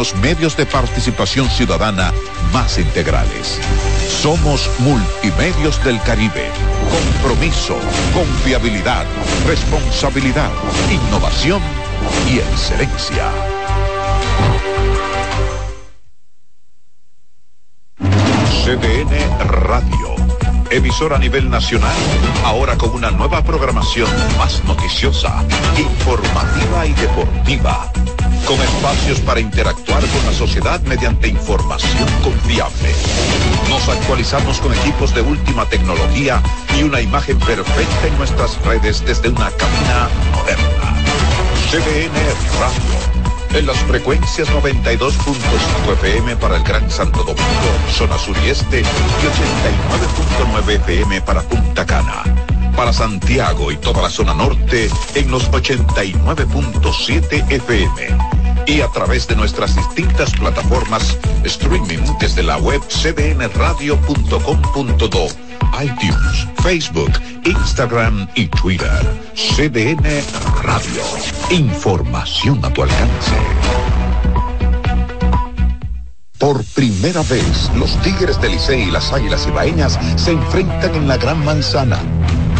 los medios de participación ciudadana más integrales. Somos Multimedios del Caribe. Compromiso, confiabilidad, responsabilidad, innovación y excelencia. CDN Radio. Emisora a nivel nacional, ahora con una nueva programación más noticiosa, informativa y deportiva con espacios para interactuar con la sociedad mediante información confiable. Nos actualizamos con equipos de última tecnología y una imagen perfecta en nuestras redes desde una cabina moderna. CDN Radio. En las frecuencias 92.5 FM para el Gran Santo Domingo, zona sur y este, y 89.9 FM para Punta Cana para Santiago y toda la zona norte en los 89.7 FM y a través de nuestras distintas plataformas streaming desde la web cdnradio.com.do, iTunes, Facebook, Instagram y Twitter. CDN Radio. Información a tu alcance. Por primera vez, los Tigres del Licey y las Águilas Ibaeñas se enfrentan en la Gran Manzana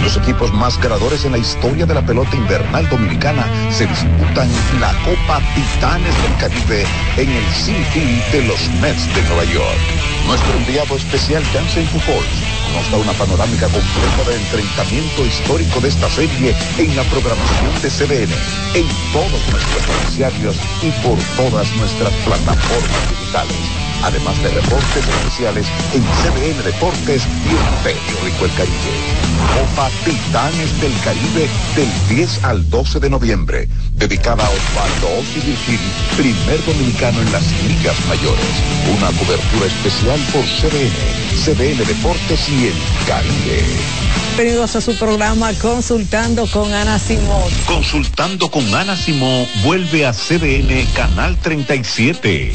los equipos más ganadores en la historia de la pelota invernal dominicana se disputan la Copa Titanes del Caribe en el City de los Mets de Nueva York. Nuestro enviado especial Jansen Pujols nos da una panorámica completa del enfrentamiento histórico de esta serie en la programación de CDN, en todos nuestros noticiarios y por todas nuestras plataformas digitales además de reportes especiales en CBN Deportes y en Periódico El Caribe. Copa Titanes del Caribe del 10 al 12 de noviembre, dedicada a Osvaldo Ossi Virgil, primer dominicano en las ligas mayores. Una cobertura especial por CBN, CBN Deportes y El Caribe. Bienvenidos a su programa Consultando con Ana Simón. Consultando con Ana Simón vuelve a CBN Canal 37.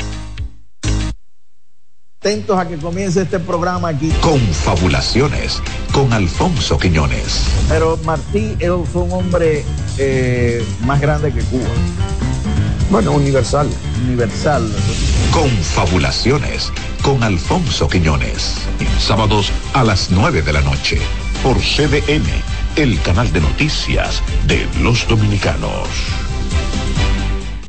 atentos a que comience este programa aquí. Confabulaciones con Alfonso Quiñones. Pero Martí fue un hombre eh, más grande que Cuba. Bueno, universal. Universal. Confabulaciones con Alfonso Quiñones. Sábados a las 9 de la noche. Por CDN, el canal de noticias de los dominicanos.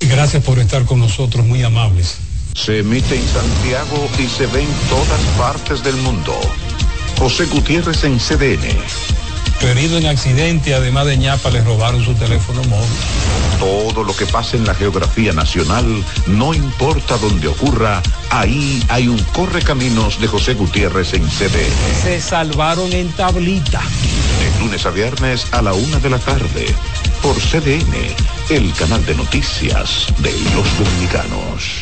Gracias por estar con nosotros, muy amables. Se emite en Santiago y se ve en todas partes del mundo. José Gutiérrez en CDN. Herido en accidente, además de ñapa, le robaron su teléfono móvil. Todo lo que pasa en la geografía nacional, no importa dónde ocurra, ahí hay un correcaminos de José Gutiérrez en CDN. Se salvaron en tablita. De lunes a viernes a la una de la tarde, por CDN, el canal de noticias de los dominicanos.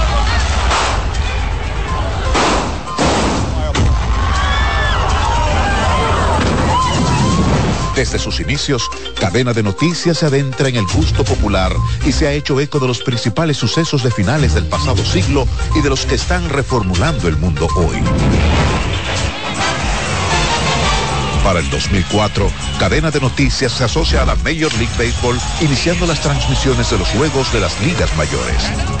Desde sus inicios, Cadena de Noticias se adentra en el gusto popular y se ha hecho eco de los principales sucesos de finales del pasado siglo y de los que están reformulando el mundo hoy. Para el 2004, Cadena de Noticias se asocia a la Major League Baseball, iniciando las transmisiones de los juegos de las ligas mayores.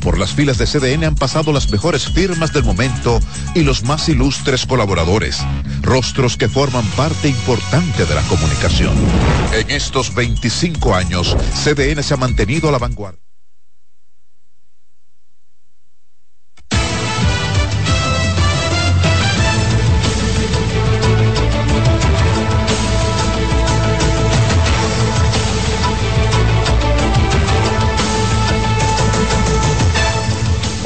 por las filas de CDN han pasado las mejores firmas del momento y los más ilustres colaboradores, rostros que forman parte importante de la comunicación. En estos 25 años, CDN se ha mantenido a la vanguardia.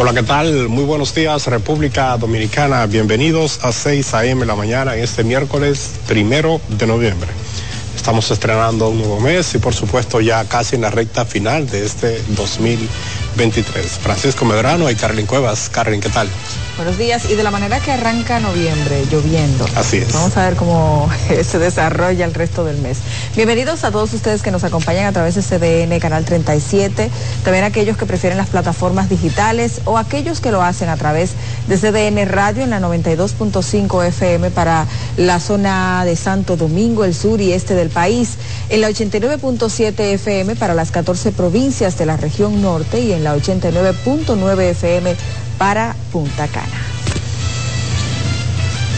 Hola, ¿qué tal? Muy buenos días, República Dominicana. Bienvenidos a 6 a.m. la mañana en este miércoles primero de noviembre. Estamos estrenando un nuevo mes y por supuesto ya casi en la recta final de este 2023. Francisco Medrano y Carlin Cuevas. Carlin, ¿qué tal? Buenos días. Y de la manera que arranca noviembre, lloviendo. Así es. Vamos a ver cómo se desarrolla el resto del mes. Bienvenidos a todos ustedes que nos acompañan a través de CDN, Canal 37, también aquellos que prefieren las plataformas digitales o aquellos que lo hacen a través de CDN Radio en la 92.5 FM para la zona de Santo Domingo, el sur y este del país, en la 89.7 FM para las 14 provincias de la región norte y en la 89.9 FM para Punta Cana.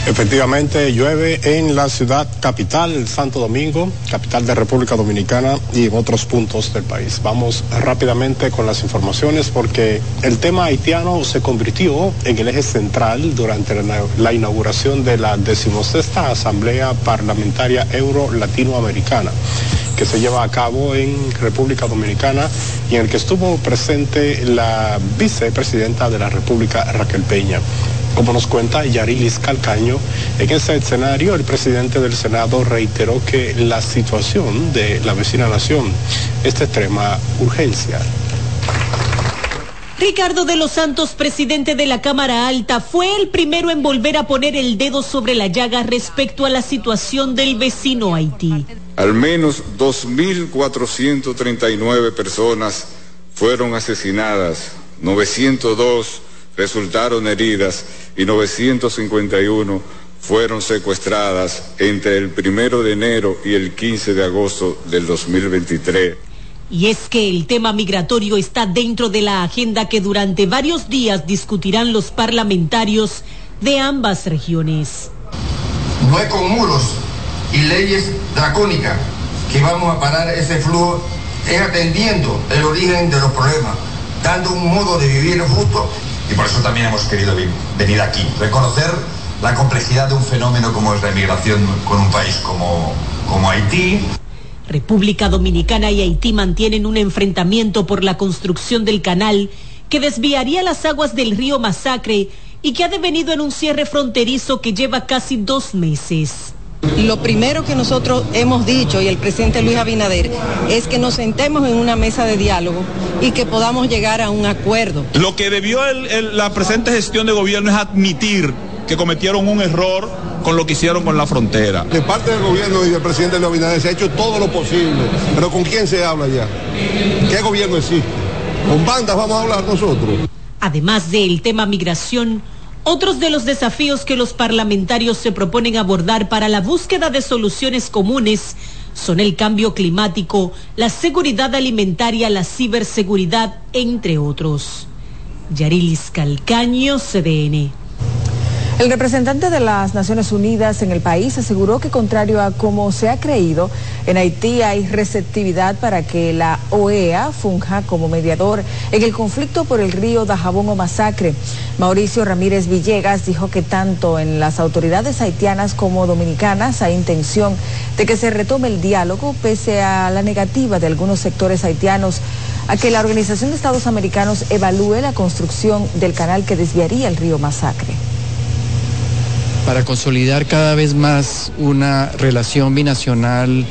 Efectivamente, llueve en la ciudad capital, Santo Domingo, capital de República Dominicana y en otros puntos del país. Vamos rápidamente con las informaciones porque el tema haitiano se convirtió en el eje central durante la, inauguración de la decimosexta Asamblea Parlamentaria Euro-Latinoamericana que se lleva a cabo en República Dominicana y en el que estuvo presente la vicepresidenta de la República, Raquel Peña. Como nos cuenta Yarilis Calcaño, en ese escenario el presidente del Senado reiteró que la situación de la vecina nación es de extrema urgencia. Ricardo de los Santos, presidente de la Cámara Alta, fue el primero en volver a poner el dedo sobre la llaga respecto a la situación del vecino Haití. Al menos 2.439 personas fueron asesinadas, 902 resultaron heridas y 951 fueron secuestradas entre el primero de enero y el 15 de agosto del 2023. Y es que el tema migratorio está dentro de la agenda que durante varios días discutirán los parlamentarios de ambas regiones. No es con muros y leyes dracónicas que vamos a parar ese flujo, es atendiendo el origen de los problemas, dando un modo de vivir justo. Y por eso también hemos querido venir aquí, reconocer la complejidad de un fenómeno como es la inmigración con un país como, como Haití. República Dominicana y Haití mantienen un enfrentamiento por la construcción del canal que desviaría las aguas del río Masacre y que ha devenido en un cierre fronterizo que lleva casi dos meses. Lo primero que nosotros hemos dicho, y el presidente Luis Abinader, es que nos sentemos en una mesa de diálogo y que podamos llegar a un acuerdo. Lo que debió el, el, la presente gestión de gobierno es admitir que cometieron un error con lo que hicieron con la frontera. De parte del gobierno y del presidente Luis Abinader se ha hecho todo lo posible, pero ¿con quién se habla ya? ¿Qué gobierno existe? ¿Con bandas vamos a hablar nosotros? Además del tema migración, otros de los desafíos que los parlamentarios se proponen abordar para la búsqueda de soluciones comunes son el cambio climático, la seguridad alimentaria, la ciberseguridad, entre otros. Yarilis Calcaño, CDN. El representante de las Naciones Unidas en el país aseguró que contrario a como se ha creído, en Haití hay receptividad para que la OEA funja como mediador en el conflicto por el río Dajabón o Masacre. Mauricio Ramírez Villegas dijo que tanto en las autoridades haitianas como dominicanas hay intención de que se retome el diálogo pese a la negativa de algunos sectores haitianos a que la Organización de Estados Americanos evalúe la construcción del canal que desviaría el río Masacre para consolidar cada vez más una relación binacional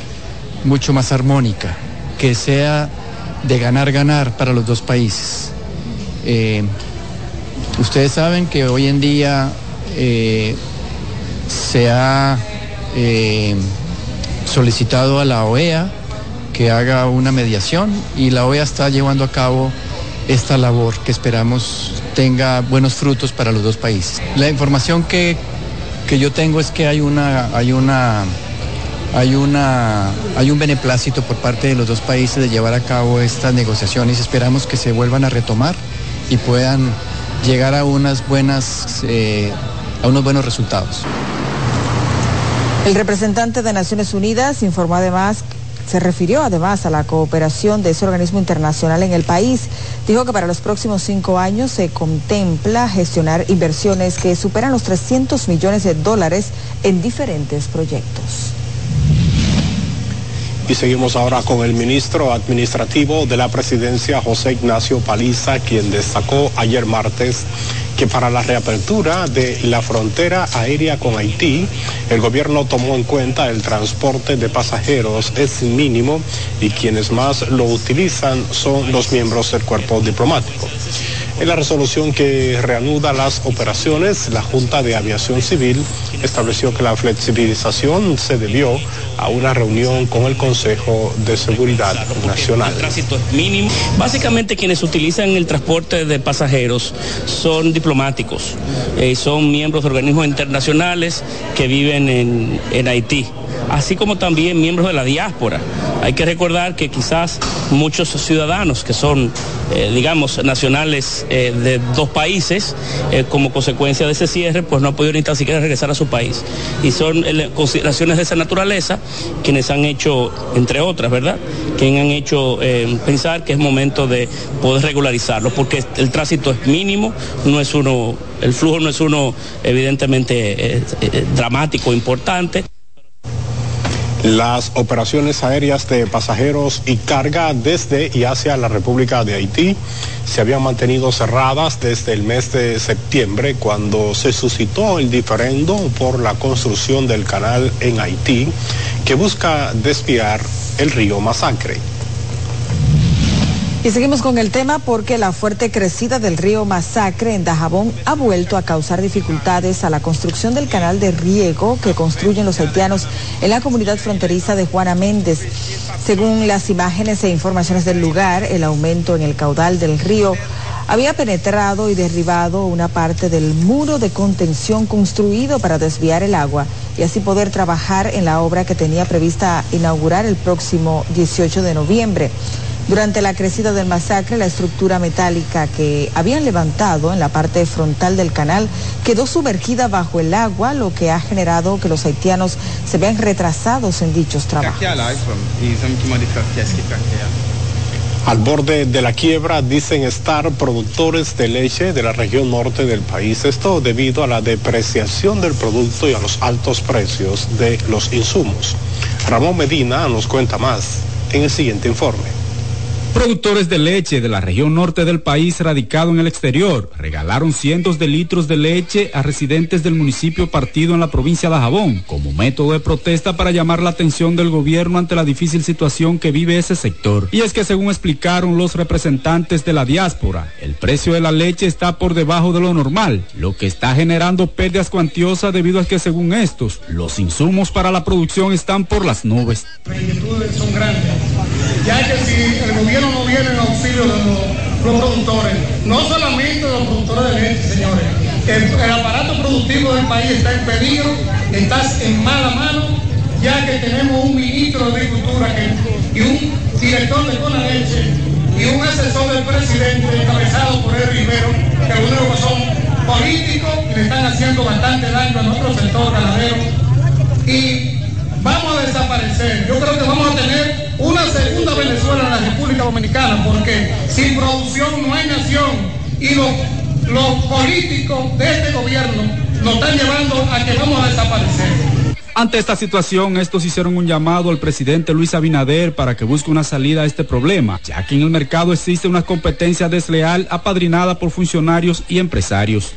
mucho más armónica, que sea de ganar-ganar para los dos países. Eh, ustedes saben que hoy en día eh, se ha eh, solicitado a la OEA que haga una mediación y la OEA está llevando a cabo esta labor que esperamos tenga buenos frutos para los dos países. La información que que yo tengo es que hay una, hay una, hay una, hay un beneplácito por parte de los dos países de llevar a cabo estas negociaciones. Esperamos que se vuelvan a retomar y puedan llegar a unas buenas, eh, a unos buenos resultados. El representante de Naciones Unidas informó además se refirió además a la cooperación de ese organismo internacional en el país. Dijo que para los próximos cinco años se contempla gestionar inversiones que superan los 300 millones de dólares en diferentes proyectos. Y seguimos ahora con el ministro administrativo de la presidencia, José Ignacio Paliza, quien destacó ayer martes que para la reapertura de la frontera aérea con Haití, el gobierno tomó en cuenta el transporte de pasajeros es mínimo y quienes más lo utilizan son los miembros del cuerpo diplomático. En la resolución que reanuda las operaciones, la Junta de Aviación Civil estableció que la flexibilización se debió a una reunión con el Consejo de Seguridad Nacional. El tránsito es mínimo. Básicamente quienes utilizan el transporte de pasajeros son diplomáticos, eh, son miembros de organismos internacionales que viven en, en Haití así como también miembros de la diáspora. Hay que recordar que quizás muchos ciudadanos que son, eh, digamos, nacionales eh, de dos países, eh, como consecuencia de ese cierre, pues no han podido ni tan siquiera regresar a su país. Y son consideraciones de esa naturaleza quienes han hecho, entre otras, ¿verdad? Quienes han hecho pensar que es momento de poder regularizarlo, porque el tránsito es mínimo, no es uno, el flujo no es uno evidentemente dramático, importante. Las operaciones aéreas de pasajeros y carga desde y hacia la República de Haití se habían mantenido cerradas desde el mes de septiembre cuando se suscitó el diferendo por la construcción del canal en Haití que busca desviar el río Masacre. Y seguimos con el tema porque la fuerte crecida del río Masacre en Dajabón ha vuelto a causar dificultades a la construcción del canal de riego que construyen los haitianos en la comunidad fronteriza de Juana Méndez. Según las imágenes e informaciones del lugar, el aumento en el caudal del río había penetrado y derribado una parte del muro de contención construido para desviar el agua y así poder trabajar en la obra que tenía prevista inaugurar el próximo 18 de noviembre. Durante la crecida del masacre, la estructura metálica que habían levantado en la parte frontal del canal quedó sumergida bajo el agua, lo que ha generado que los haitianos se vean retrasados en dichos trabajos. Al borde de la quiebra dicen estar productores de leche de la región norte del país, esto debido a la depreciación del producto y a los altos precios de los insumos. Ramón Medina nos cuenta más en el siguiente informe. Productores de leche de la región norte del país radicado en el exterior regalaron cientos de litros de leche a residentes del municipio partido en la provincia de Jabón como método de protesta para llamar la atención del gobierno ante la difícil situación que vive ese sector. Y es que según explicaron los representantes de la diáspora, el precio de la leche está por debajo de lo normal, lo que está generando pérdidas cuantiosas debido a que según estos, los insumos para la producción están por las nubes. No viene en auxilio de los, productores, no solamente los productores de leche, señores. El, aparato productivo del país está en peligro, está en mala mano, ya que tenemos un ministro de Agricultura y un director de Conaleche y un asesor del presidente encabezado por el Rivero, que algunos son políticos y le están haciendo bastante daño a nuestro sector ganadero. Y vamos a desaparecer. Yo creo que vamos a tener una segunda Venezuela en la República Dominicana, porque sin producción no hay nación y los, los políticos de este gobierno nos están llevando a que vamos a desaparecer. Ante esta situación, estos hicieron un llamado al presidente Luis Abinader para que busque una salida a este problema, ya que en el mercado existe una competencia desleal apadrinada por funcionarios y empresarios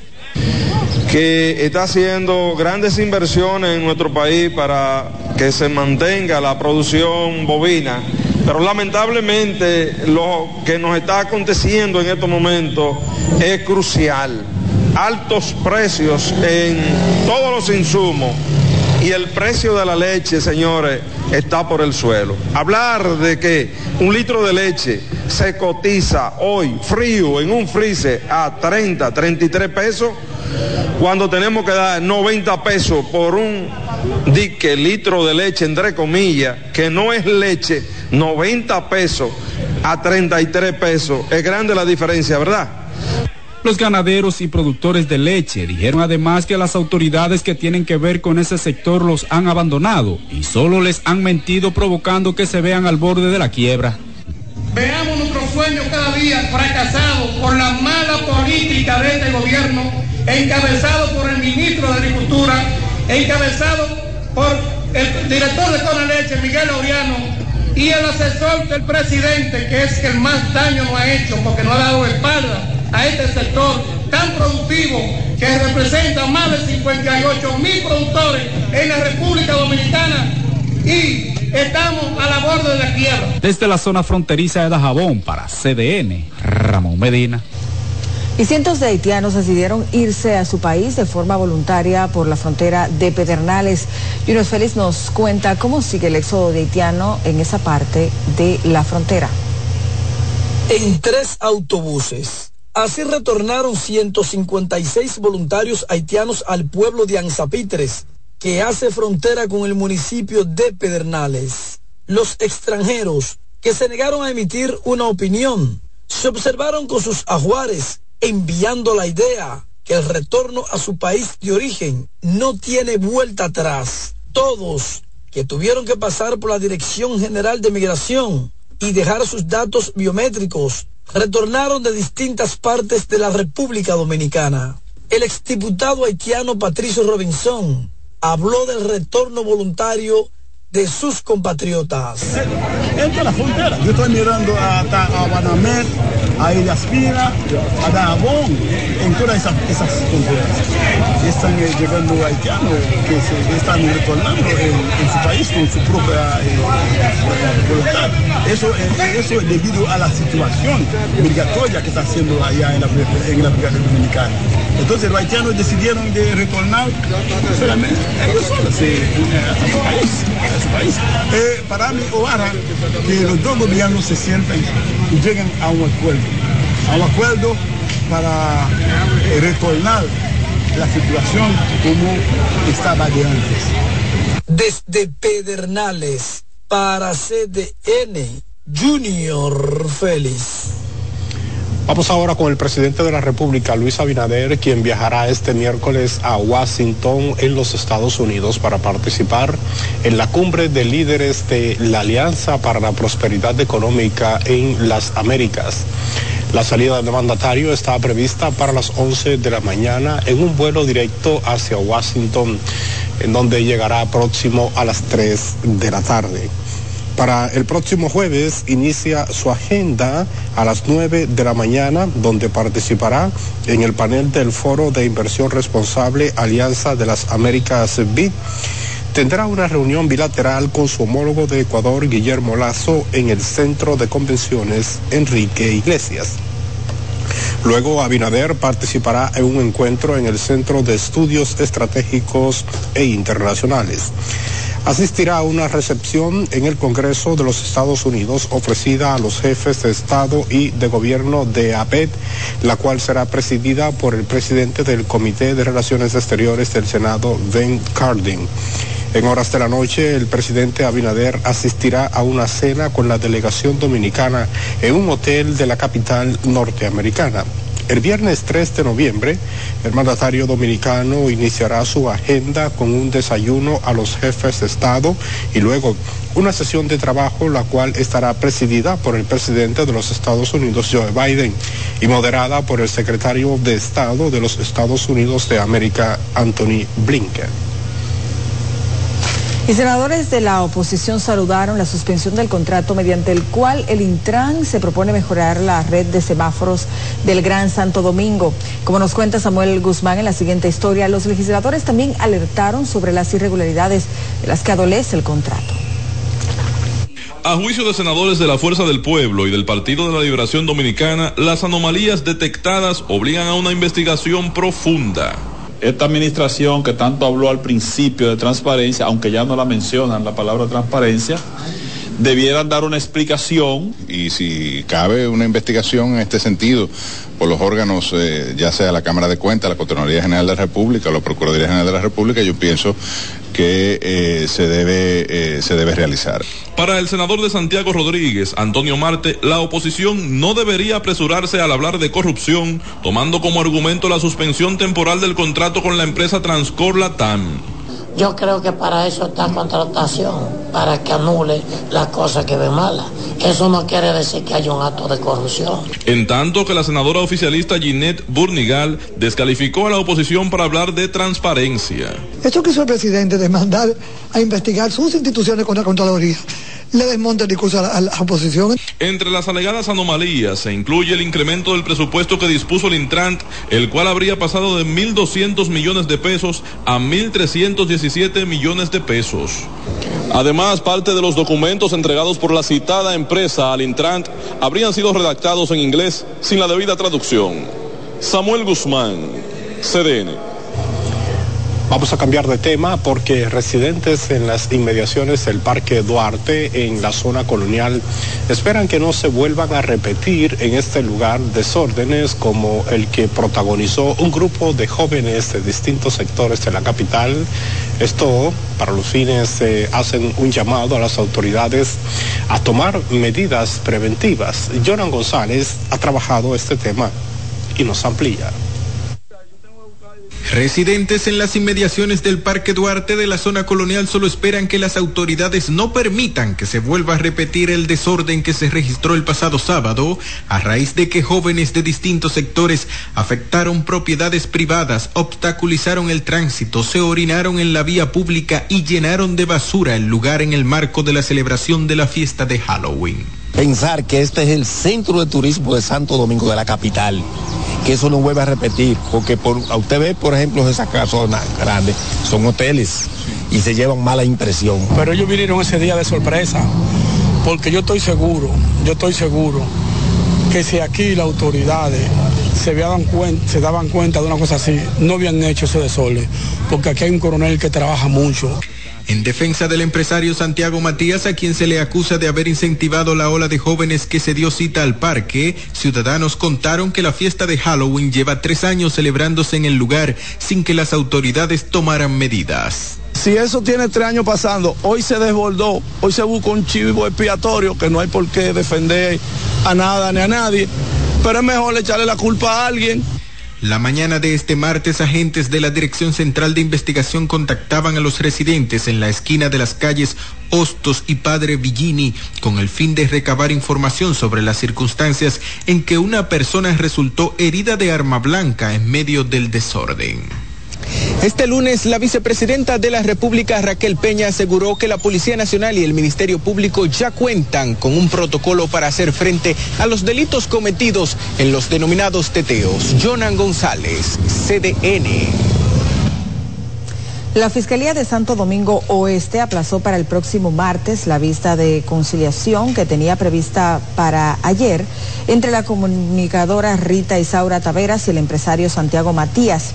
que está haciendo grandes inversiones en nuestro país para que se mantenga la producción bovina, pero lamentablemente lo que nos está aconteciendo en estos momentos es crucial. Altos precios en todos los insumos y el precio de la leche, señores, está por el suelo. Hablar de que un litro de leche se cotiza hoy frío en un freezer a 30, 33 pesos, cuando tenemos que dar 90 pesos por un dique litro de leche, entre comillas, que no es leche, 90 pesos a 33 pesos, es grande la diferencia, ¿verdad? Los ganaderos y productores de leche dijeron además que las autoridades que tienen que ver con ese sector los han abandonado y solo les han mentido provocando que se vean al borde de la quiebra. Veamos nuestros sueños cada día fracasados por la mala política de este gobierno, encabezado por el ministro de Agricultura, encabezado por el director de Tona Leche, Miguel Oriano, y el asesor del presidente, que es el más daño no ha hecho porque no ha dado espalda a este sector tan productivo que representa más de 58 mil productores en la República Dominicana y estamos a la borde de la quiebra. Desde la zona fronteriza de Dajabón para CDN, Ramón Medina. Y cientos de haitianos decidieron irse a su país de forma voluntaria por la frontera de Pedernales. Yunus Félix nos cuenta cómo sigue el éxodo de haitiano en esa parte de la frontera. En tres autobuses Así retornaron 156 voluntarios haitianos al pueblo de Anzapitres, que hace frontera con el municipio de Pedernales. Los extranjeros que se negaron a emitir una opinión se observaron con sus ajuares, enviando la idea que el retorno a su país de origen no tiene vuelta atrás. Todos que tuvieron que pasar por la Dirección General de Migración y dejar sus datos biométricos retornaron de distintas partes de la República Dominicana. El exdiputado haitiano Patricio Robinson habló del retorno voluntario de sus compatriotas. Entra la frontera. Yo estoy mirando hasta a a Ilaspina, a Dajabón, en todas esas, esas. Están eh, llegando haitianos que están retornando en, su país con su propia eh, voluntad. Eso, eh, eso es debido a la situación migratoria que está haciendo allá en la, en la Dominicana. Entonces los haitianos decidieron de retornar solamente a su país su país. Eh, para mí, ahora que los dos gobiernos se sienten y lleguen a un acuerdo, a un acuerdo para eh, retornar la situación como estaba de antes. Desde Pedernales para CDN, Junior Félix. Vamos ahora con el presidente de la República, Luis Abinader, quien viajará este miércoles a Washington, en los Estados Unidos, para participar en la cumbre de líderes de la Alianza para la Prosperidad Económica en las Américas. La salida del mandatario está prevista para las 11 de la mañana en un vuelo directo hacia Washington, en donde llegará próximo a las 3 de la tarde. Para el próximo jueves inicia su agenda a las 9 de la mañana, donde participará en el panel del Foro de Inversión Responsable Alianza de las Américas BID. Tendrá una reunión bilateral con su homólogo de Ecuador, Guillermo Lazo, en el Centro de Convenciones Enrique Iglesias. Luego Abinader participará en un encuentro en el Centro de Estudios Estratégicos e Internacionales asistirá a una recepción en el Congreso de los Estados Unidos ofrecida a los jefes de Estado y de Gobierno de APED, la cual será presidida por el presidente del Comité de Relaciones Exteriores del Senado, Ben Cardin. En horas de la noche, el presidente Abinader asistirá a una cena con la delegación dominicana en un hotel de la capital norteamericana. El viernes 3 de noviembre, el mandatario dominicano iniciará su agenda con un desayuno a los jefes de Estado y luego una sesión de trabajo la cual estará presidida por el presidente de los Estados Unidos, Joe Biden, y moderada por el secretario de Estado de los Estados Unidos de América, Anthony Blinken. Y senadores de la oposición saludaron la suspensión del contrato mediante el cual el Intran se propone mejorar la red de semáforos del Gran Santo Domingo. Como nos cuenta Samuel Guzmán en la siguiente historia, los legisladores también alertaron sobre las irregularidades de las que adolece el contrato. A juicio de senadores de la Fuerza del Pueblo y del Partido de la Liberación Dominicana, las anomalías detectadas obligan a una investigación profunda esta administración que tanto habló al principio de transparencia, aunque ya no la mencionan la palabra transparencia, debieran dar una explicación. Y si cabe una investigación en este sentido por los órganos, eh, ya sea la Cámara de Cuentas, la Contraloría General de la República la Procuraduría General de la República, yo pienso que eh, se, debe, eh, se debe realizar. Para el senador de Santiago Rodríguez, Antonio Marte, la oposición no debería apresurarse al hablar de corrupción, tomando como argumento la suspensión temporal del contrato con la empresa Transcor Latam. Yo creo que para eso está contratación, para que anule las cosas que ve malas. Eso no quiere decir que haya un acto de corrupción. En tanto que la senadora oficialista Ginette Burnigal descalificó a la oposición para hablar de transparencia. Esto que hizo el presidente de mandar a investigar sus instituciones contra la Contraloría le desmonta el discurso a la, oposición. Entre las alegadas anomalías se incluye el incremento del presupuesto que dispuso el Intrant, el cual habría pasado de 1.200 millones de pesos a 1.317 millones de pesos. Además, parte de los documentos entregados por la citada empresa al Intrant habrían sido redactados en inglés sin la debida traducción. Samuel Guzmán, CDN. Vamos a cambiar de tema porque residentes en las inmediaciones del Parque Duarte, en la zona colonial, esperan que no se vuelvan a repetir en este lugar desórdenes como el que protagonizó un grupo de jóvenes de distintos sectores de la capital. Esto, para los fines, eh, hacen un llamado a las autoridades a tomar medidas preventivas. Jonan González ha trabajado este tema y nos amplía. Residentes en las inmediaciones del Parque Duarte de la zona colonial solo esperan que las autoridades no permitan que se vuelva a repetir el desorden que se registró el pasado sábado a raíz de que jóvenes de distintos sectores afectaron propiedades privadas, obstaculizaron el tránsito, se orinaron en la vía pública y llenaron de basura el lugar en el marco de la celebración de la fiesta de Halloween. Pensar que este es el centro de turismo de Santo Domingo de la capital que eso no vuelva a repetir, porque por, a usted ve, por ejemplo, esas casas grandes, son hoteles y se llevan mala impresión. Pero ellos vinieron ese día de sorpresa, porque yo estoy seguro, yo estoy seguro que si aquí las autoridades se, cuenta, se daban cuenta de una cosa así, no habían hecho ese desorden, porque aquí hay un coronel que trabaja mucho en defensa del empresario Santiago Matías, a quien se le acusa de haber incentivado la ola de jóvenes que se dio cita al parque, ciudadanos contaron que la fiesta de Halloween lleva tres años celebrándose en el lugar sin que las autoridades tomaran medidas. Si eso tiene tres años pasando, hoy se desbordó, hoy se buscó un chivo expiatorio que no hay por qué defender a nada ni a nadie, pero es mejor echarle la culpa a alguien la mañana de este martes, agentes de la Dirección Central de Investigación contactaban a los residentes en la esquina de las calles Hostos y Padre Villini con el fin de recabar información sobre las circunstancias en que una persona resultó herida de arma blanca en medio del desorden. Este lunes, la vicepresidenta de la República, Raquel Peña, aseguró que la Policía Nacional y el Ministerio Público ya cuentan con un protocolo para hacer frente a los delitos cometidos en los denominados teteos. Jonan González, CDN. La Fiscalía de Santo Domingo Oeste aplazó para el próximo martes la vista de conciliación que tenía prevista para ayer entre la comunicadora Rita Isaura Taveras y el empresario Santiago Matías.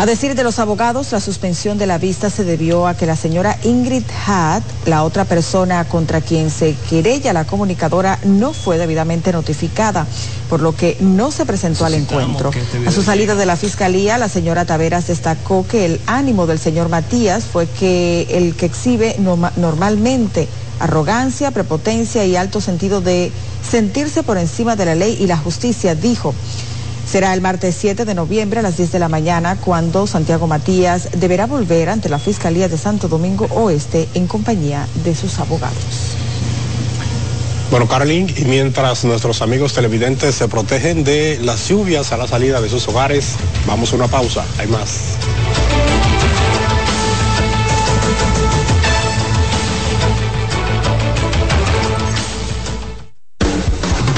A decir de los abogados, la suspensión de la vista se debió a que la señora Ingrid Hatt, la otra persona contra quien se querella la comunicadora, no fue debidamente notificada, por lo que no se presentó al encuentro. A su salida de la fiscalía, la señora Taveras destacó que el ánimo del señor Matías fue que el que exhibe normalmente arrogancia, prepotencia y alto sentido de sentirse por encima de la ley y la justicia, dijo. Será el martes 7 de noviembre a las 10 de la mañana cuando Santiago Matías deberá volver ante la Fiscalía de Santo Domingo Oeste en compañía de sus abogados. Bueno, Carolyn, y mientras nuestros amigos televidentes se protegen de las lluvias a la salida de sus hogares, vamos a una pausa. Hay más.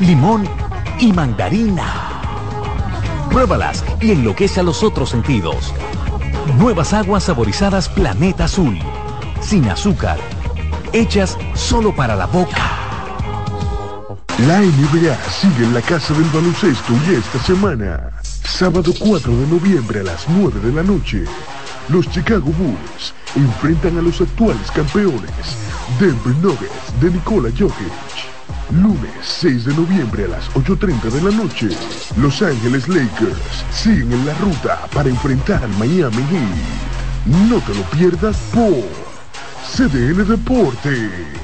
limón y mandarina. Pruébalas y enloquece a los otros sentidos. Nuevas aguas saborizadas Planeta Azul. Sin azúcar. Hechas solo para la boca. La NBA sigue en la casa del baloncesto y esta semana, sábado 4 de noviembre a las 9 de la noche, los Chicago Bulls enfrentan a los actuales campeones, Denver Nuggets de Nikola Jokic. Lunes 6 de noviembre a las 8.30 de la noche, Los Ángeles Lakers siguen en la ruta para enfrentar al Miami Heat. No te lo pierdas por CDN Deportes.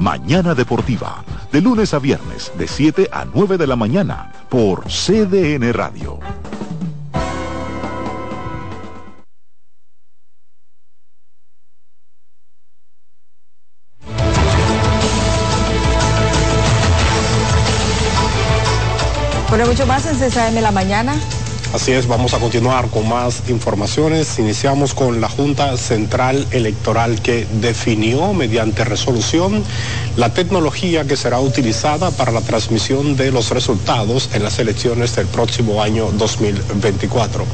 Mañana Deportiva, de lunes a viernes, de 7 a 9 de la mañana, por CDN Radio. Bueno, mucho más en CSAM la mañana. Así es, vamos a continuar con más informaciones. Iniciamos con la Junta Central Electoral que definió mediante resolución la tecnología que será utilizada para la transmisión de los resultados en las elecciones del próximo año 2024.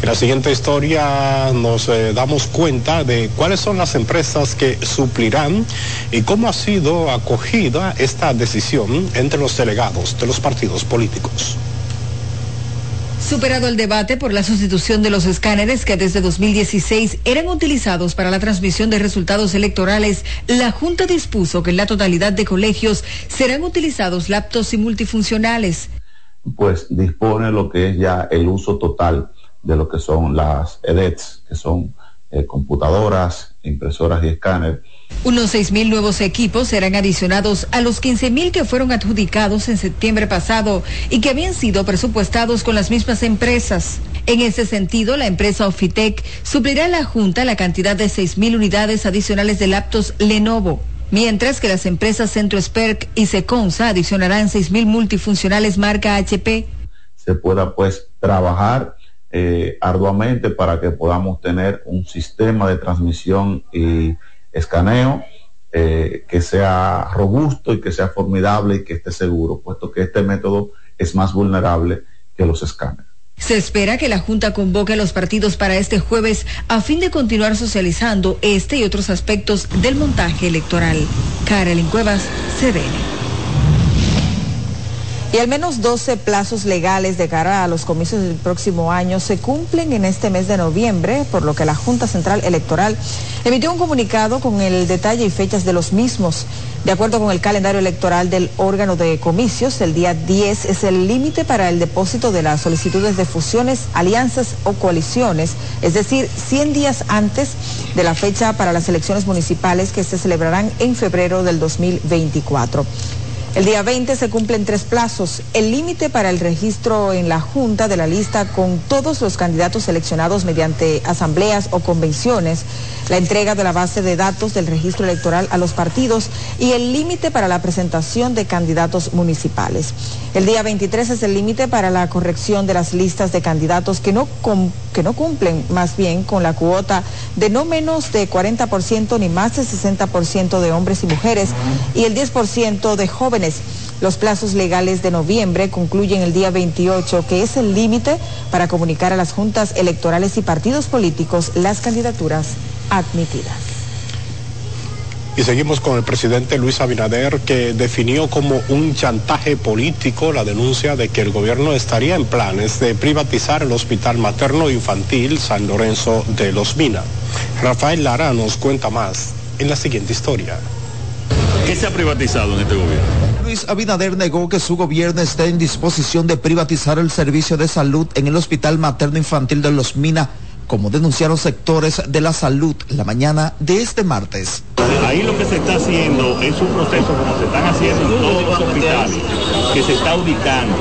En la siguiente historia nos eh, damos cuenta de cuáles son las empresas que suplirán y cómo ha sido acogida esta decisión entre los delegados de los partidos políticos. Superado el debate por la sustitución de los escáneres que desde 2016 eran utilizados para la transmisión de resultados electorales, la Junta dispuso que en la totalidad de colegios serán utilizados laptops y multifuncionales. Pues dispone lo que es ya el uso total de lo que son las EDETs, que son eh, computadoras, impresoras y escáneres unos 6.000 nuevos equipos serán adicionados a los 15.000 que fueron adjudicados en septiembre pasado y que habían sido presupuestados con las mismas empresas. En ese sentido, la empresa Ofitec suplirá a la Junta la cantidad de 6.000 unidades adicionales de laptops Lenovo, mientras que las empresas Centro Sperk y Seconsa adicionarán 6.000 multifuncionales marca HP. Se pueda pues trabajar eh, arduamente para que podamos tener un sistema de transmisión y escaneo eh, que sea robusto y que sea formidable y que esté seguro, puesto que este método es más vulnerable que los escáneres. Se espera que la Junta convoque a los partidos para este jueves a fin de continuar socializando este y otros aspectos del montaje electoral. Carolyn Cuevas, CDN. Y al menos 12 plazos legales de cara a los comicios del próximo año se cumplen en este mes de noviembre, por lo que la Junta Central Electoral emitió un comunicado con el detalle y fechas de los mismos. De acuerdo con el calendario electoral del órgano de comicios, el día 10 es el límite para el depósito de las solicitudes de fusiones, alianzas o coaliciones, es decir, 100 días antes de la fecha para las elecciones municipales que se celebrarán en febrero del 2024. El día 20 se cumplen tres plazos. El límite para el registro en la Junta de la lista con todos los candidatos seleccionados mediante asambleas o convenciones, la entrega de la base de datos del registro electoral a los partidos y el límite para la presentación de candidatos municipales. El día 23 es el límite para la corrección de las listas de candidatos que no, que no cumplen más bien con la cuota de no menos de 40% ni más de 60% de hombres y mujeres y el 10% de jóvenes. Los plazos legales de noviembre concluyen el día 28, que es el límite para comunicar a las juntas electorales y partidos políticos las candidaturas admitidas. Y seguimos con el presidente Luis Abinader, que definió como un chantaje político la denuncia de que el gobierno estaría en planes de privatizar el Hospital Materno Infantil San Lorenzo de los Minas. Rafael Lara nos cuenta más en la siguiente historia. ¿Qué se ha privatizado en este gobierno? Luis Abinader negó que su gobierno esté en disposición de privatizar el servicio de salud en el Hospital Materno Infantil de Los Minas como denunciaron sectores de la salud la mañana de este martes. Ahí lo que se está haciendo es un proceso como se están haciendo en todos los hospitales, que se está auditando.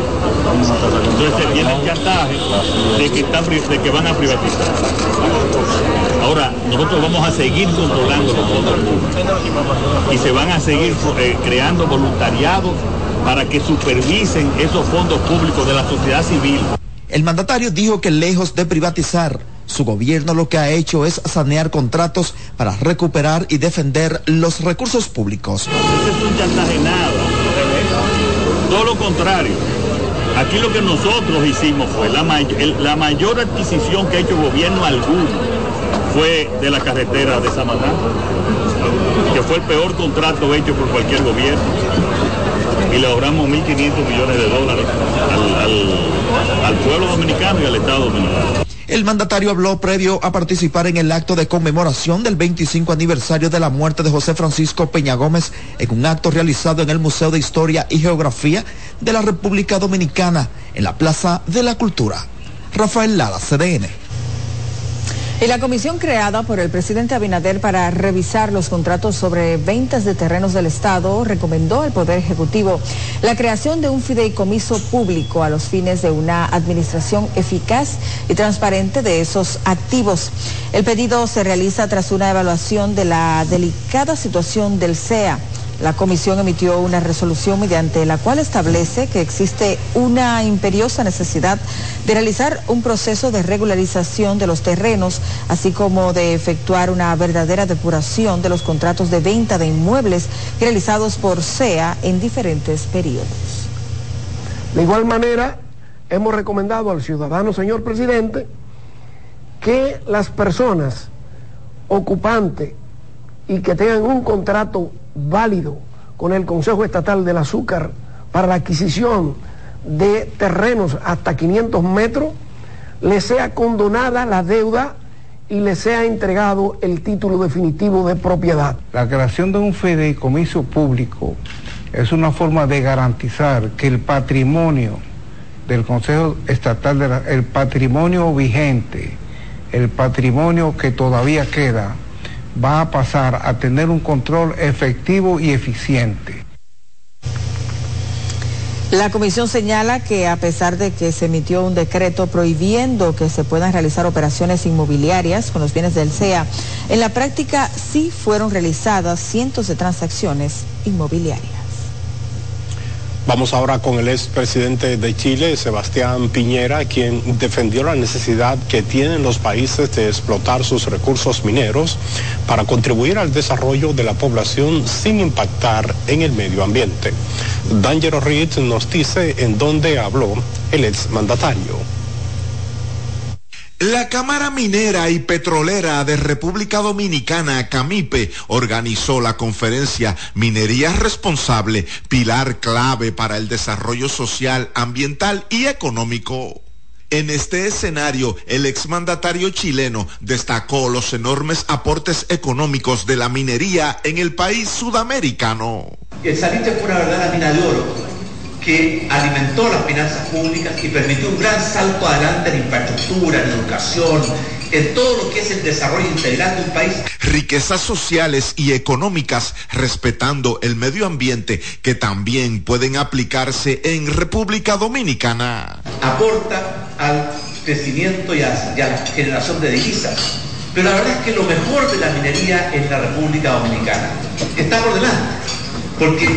Entonces se viene el chantaje de que, están, de que van a privatizar. Ahora, nosotros vamos a seguir controlando los fondos públicos y se van a seguir eh, creando voluntariados para que supervisen esos fondos públicos de la sociedad civil. El mandatario dijo que lejos de privatizar, su gobierno lo que ha hecho es sanear contratos para recuperar y defender los recursos públicos. Ese es un chantaje nada. Todo lo contrario. Aquí lo que nosotros hicimos fue la, mayor adquisición que ha hecho gobierno alguno fue de la carretera de Samaná, que fue el peor contrato hecho por cualquier gobierno. Y le ahorramos 1.500 millones de dólares al, al pueblo dominicano y al Estado dominicano. El mandatario habló previo a participar en el acto de conmemoración del 25 aniversario de la muerte de José Francisco Peña Gómez en un acto realizado en el Museo de Historia y Geografía de la República Dominicana en la Plaza de la Cultura. Rafael Lara, CDN. Y la comisión creada por el presidente Abinader para revisar los contratos sobre ventas de terrenos del Estado recomendó al Poder Ejecutivo la creación de un fideicomiso público a los fines de una administración eficaz y transparente de esos activos. El pedido se realiza tras una evaluación de la delicada situación del CEA la comisión emitió una resolución mediante la cual establece que existe una imperiosa necesidad de realizar un proceso de regularización de los terrenos, así como de efectuar una verdadera depuración de los contratos de venta de inmuebles realizados por SEA en diferentes periodos. De igual manera, hemos recomendado al ciudadano, señor presidente, que las personas ocupantes y que tengan un contrato válido con el Consejo Estatal del Azúcar para la adquisición de terrenos hasta 500 metros, le sea condonada la deuda y le sea entregado el título definitivo de propiedad. La creación de un fideicomiso público es una forma de garantizar que el patrimonio del Consejo Estatal, de el patrimonio vigente, el patrimonio que todavía queda, va a pasar a tener un control efectivo y eficiente. La comisión señala que a pesar de que se emitió un decreto prohibiendo que se puedan realizar operaciones inmobiliarias con los bienes del CEA, en la práctica sí fueron realizadas cientos de transacciones inmobiliarias. Vamos ahora con el expresidente de Chile, Sebastián Piñera, quien defendió la necesidad que tienen los países de explotar sus recursos mineros para contribuir al desarrollo de la población sin impactar en el medio ambiente. D'Angelo Reed nos dice en dónde habló el exmandatario. La Cámara Minera y Petrolera de República Dominicana, CAMIPE, organizó la conferencia Minería Responsable, pilar clave para el desarrollo social, ambiental y económico. En este escenario, el exmandatario chileno destacó los enormes aportes económicos de la minería en el país sudamericano. El salitre fue una verdadera mina de oro que alimentó las finanzas públicas y permitió un gran salto adelante en infraestructura, en educación, en todo lo que es el desarrollo integral de un país. Riquezas sociales y económicas respetando el medio ambiente que también pueden aplicarse en República Dominicana. Aporta al crecimiento y a, y a la generación de divisas. Pero la verdad es que lo mejor de la minería en la República Dominicana está por delante porque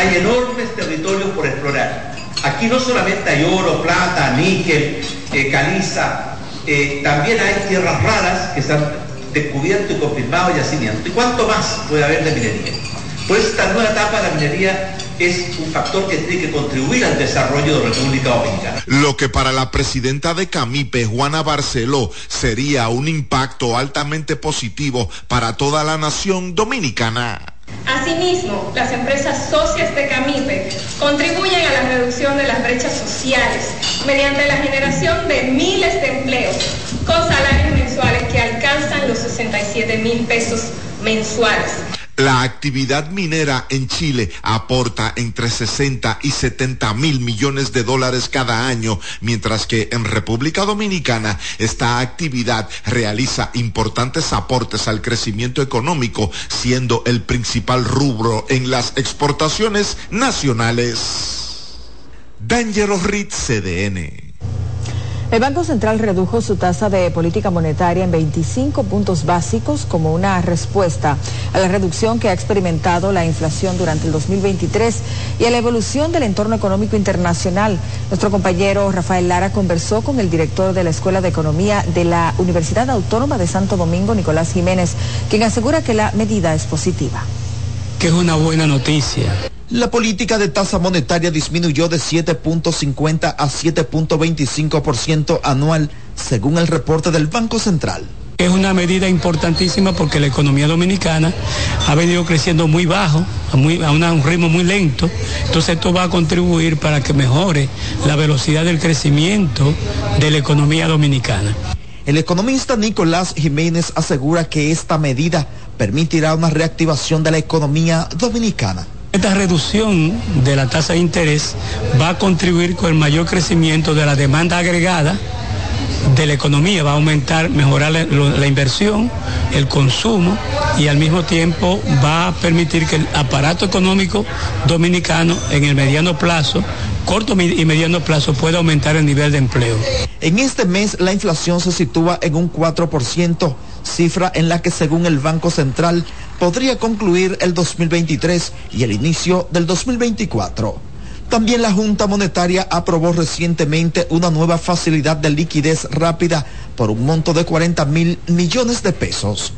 hay enormes territorios por explorar. Aquí no solamente hay oro, plata, níquel, eh, caliza, eh, también hay tierras raras que se han descubierto y confirmado yacimientos. ¿Y cuánto más puede haber de minería? Pues esta nueva etapa de la minería es un factor que tiene que contribuir al desarrollo de la República Dominicana. Lo que para la presidenta de Camipe, Juana Barceló, sería un impacto altamente positivo para toda la nación dominicana. Asimismo, las empresas socias de CAMIPE contribuyen a la reducción de las brechas sociales mediante la generación de miles de empleos con salarios mensuales que alcanzan los 67 mil pesos mensuales. La actividad minera en Chile aporta entre 60 y 70 mil millones de dólares cada año, mientras que en República Dominicana esta actividad realiza importantes aportes al crecimiento económico, siendo el principal rubro en las exportaciones nacionales. Dangerous Reed CDN. El Banco Central redujo su tasa de política monetaria en 25 puntos básicos como una respuesta a la reducción que ha experimentado la inflación durante el 2023 y a la evolución del entorno económico internacional. Nuestro compañero Rafael Lara conversó con el director de la Escuela de Economía de la Universidad Autónoma de Santo Domingo, Nicolás Jiménez, quien asegura que la medida es positiva. Que es una buena noticia la política de tasa monetaria disminuyó de 7.50 a 7.25% anual, según el reporte del Banco Central. Es una medida importantísima porque la economía dominicana ha venido creciendo muy bajo, a, un ritmo muy lento. Entonces esto va a contribuir para que mejore la velocidad del crecimiento de la economía dominicana. El economista Nicolás Jiménez asegura que esta medida permitirá una reactivación de la economía dominicana. Esta reducción de la tasa de interés va a contribuir con el mayor crecimiento de la demanda agregada de la economía, va a aumentar, mejorar la, inversión, el consumo y al mismo tiempo va a permitir que el aparato económico dominicano en el mediano plazo, corto y mediano plazo, pueda aumentar el nivel de empleo. En este mes la inflación se sitúa en un 4%, cifra en la que según el Banco Central podría concluir el 2023 y el inicio del 2024. También la Junta Monetaria aprobó recientemente una nueva facilidad de liquidez rápida por un monto de 40 mil millones de pesos.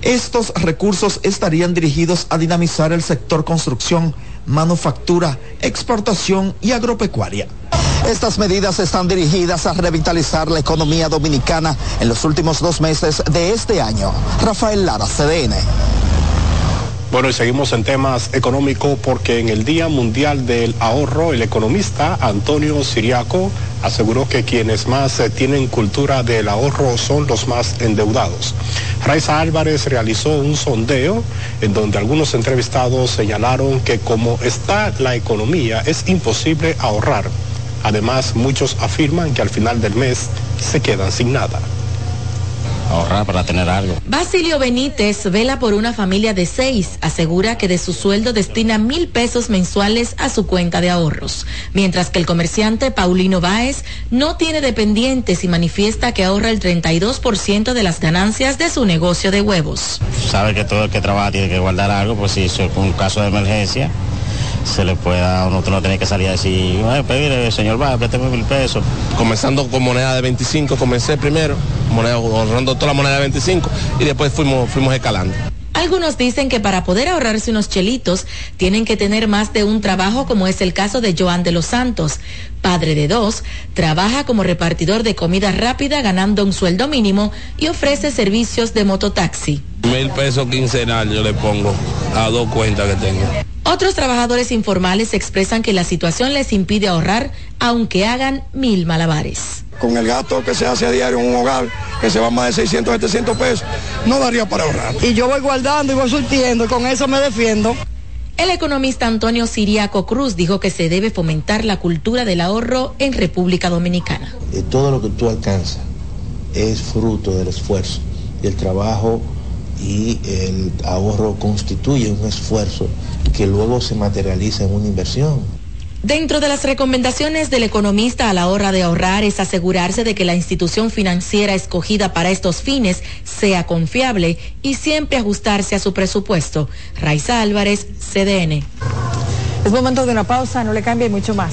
Estos recursos estarían dirigidos a dinamizar el sector construcción, manufactura, exportación y agropecuaria. Estas medidas están dirigidas a revitalizar la economía dominicana en los últimos dos meses de este año. Rafael Lara, CDN. Bueno, y seguimos en temas económicos porque en el Día Mundial del Ahorro, el economista Antonio Siriaco aseguró que quienes más eh, tienen cultura del ahorro son los más endeudados. Raiza Álvarez realizó un sondeo en donde algunos entrevistados señalaron que como está la economía es imposible ahorrar. Además, muchos afirman que al final del mes se quedan sin nada ahorrar para tener algo. Basilio Benítez vela por una familia de seis. Asegura que de su sueldo destina mil pesos mensuales a su cuenta de ahorros. Mientras que el comerciante Paulino Báez no tiene dependientes y manifiesta que ahorra el 32% de las ganancias de su negocio de huevos. Sabe que todo el que trabaja tiene que guardar algo, pues si es un caso de emergencia se le pueda, uno no tiene que salir a decir, pedirle, señor, va, préstame mil pesos. Comenzando con moneda de 25, comencé primero, moneda, ahorrando toda la moneda de 25 y después fuimos, fuimos escalando. Algunos dicen que para poder ahorrarse unos chelitos tienen que tener más de un trabajo como es el caso de Joan de los Santos. Padre de dos, trabaja como repartidor de comida rápida ganando un sueldo mínimo y ofrece servicios de mototaxi. Mil pesos quincenal yo le pongo a dos cuentas que tengo. Otros trabajadores informales expresan que la situación les impide ahorrar aunque hagan mil malabares. Con el gasto que se hace a diario en un hogar, que se va más de 600, 700 pesos, no daría para ahorrar. Y yo voy guardando y voy surtiendo y con eso me defiendo. El economista Antonio Siriaco Cruz dijo que se debe fomentar la cultura del ahorro en República Dominicana. Y todo lo que tú alcanzas es fruto del esfuerzo y el trabajo y el ahorro constituye un esfuerzo que luego se materializa en una inversión. Dentro de las recomendaciones del economista a la hora de ahorrar es asegurarse de que la institución financiera escogida para estos fines sea confiable y siempre ajustarse a su presupuesto. Raiza Álvarez, CDN. Es momento de una pausa, no le cambie mucho más.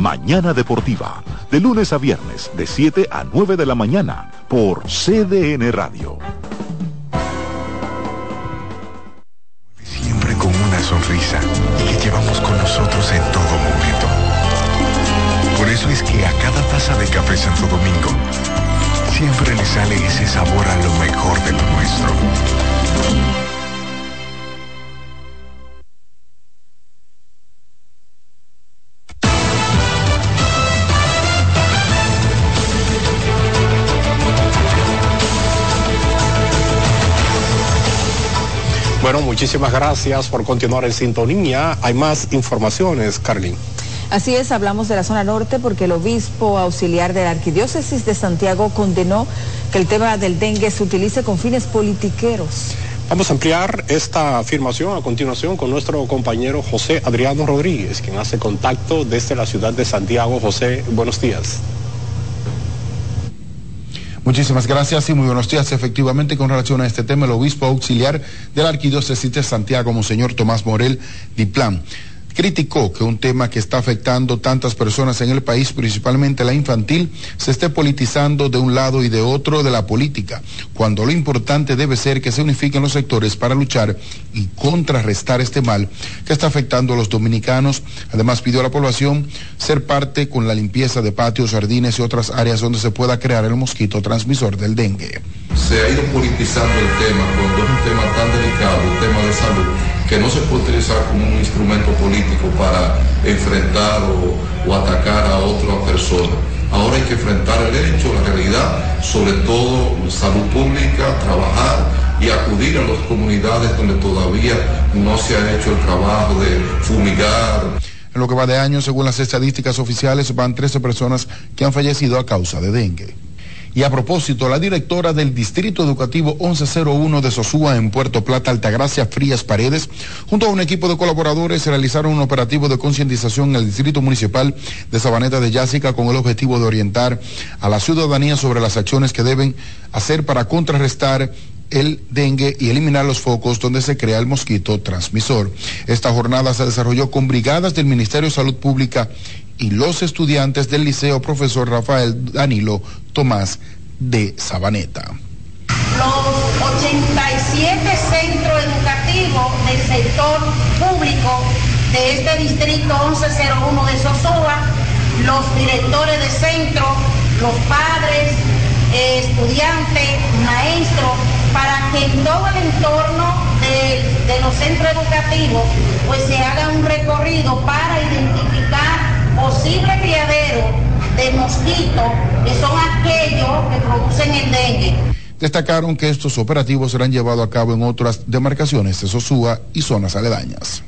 Mañana Deportiva, de lunes a viernes, de 7 a 9 de la mañana, por CDN Radio. Siempre con una sonrisa que llevamos con nosotros en todo momento. Por eso es que a cada taza de café Santo Domingo, siempre le sale ese sabor a lo mejor de lo nuestro. Bueno, muchísimas gracias por continuar en sintonía. Hay más informaciones, Carlín. Así es, hablamos de la zona norte porque el obispo auxiliar de la Arquidiócesis de Santiago condenó que el tema del dengue se utilice con fines politiqueros. Vamos a ampliar esta afirmación a continuación con nuestro compañero José Adriano Rodríguez, quien hace contacto desde la ciudad de Santiago. José, buenos días. Muchísimas gracias y muy buenos días. Efectivamente, con relación a este tema, el obispo auxiliar de la Arquidiócesis de Santiago, Monseñor Tomás Morel Diplán, criticó que un tema que está afectando tantas personas en el país, principalmente la infantil, se esté politizando de un lado y de otro de la política, cuando lo importante debe ser que se unifiquen los sectores para luchar y contrarrestar este mal que está afectando a los dominicanos. Además, pidió a la población ser parte con la limpieza de patios, jardines y otras áreas donde se pueda crear el mosquito transmisor del dengue. Se ha ido politizando el tema cuando es un tema tan delicado, un tema de salud que no se puede utilizar como un instrumento político para enfrentar o, atacar a otra persona. Ahora hay que enfrentar el hecho, la realidad, sobre todo salud pública, trabajar y acudir a las comunidades donde todavía no se ha hecho el trabajo de fumigar. En lo que va de año, según las estadísticas oficiales, van 13 personas que han fallecido a causa de dengue. Y a propósito, la directora del Distrito Educativo 1101 de Sosúa en Puerto Plata, Altagracia Frías Paredes, junto a un equipo de colaboradores, realizaron un operativo de concientización en el Distrito Municipal de Sabaneta de Yásica con el objetivo de orientar a la ciudadanía sobre las acciones que deben hacer para contrarrestar el dengue y eliminar los focos donde se crea el mosquito transmisor. Esta jornada se desarrolló con brigadas del Ministerio de Salud Pública y los estudiantes del Liceo Profesor Rafael Danilo Tomás de Sabaneta. Los 87 centros educativos del sector público de este distrito 1101 de Sosúa, los directores de centro, los padres, eh, estudiantes, maestros, para que en todo el entorno de, de los centros educativos pues se haga un recorrido para identificar posibles criaderos de mosquitos que son aquellos que producen el dengue. Destacaron que estos operativos serán llevados a cabo en otras demarcaciones de Sosúa y zonas aledañas.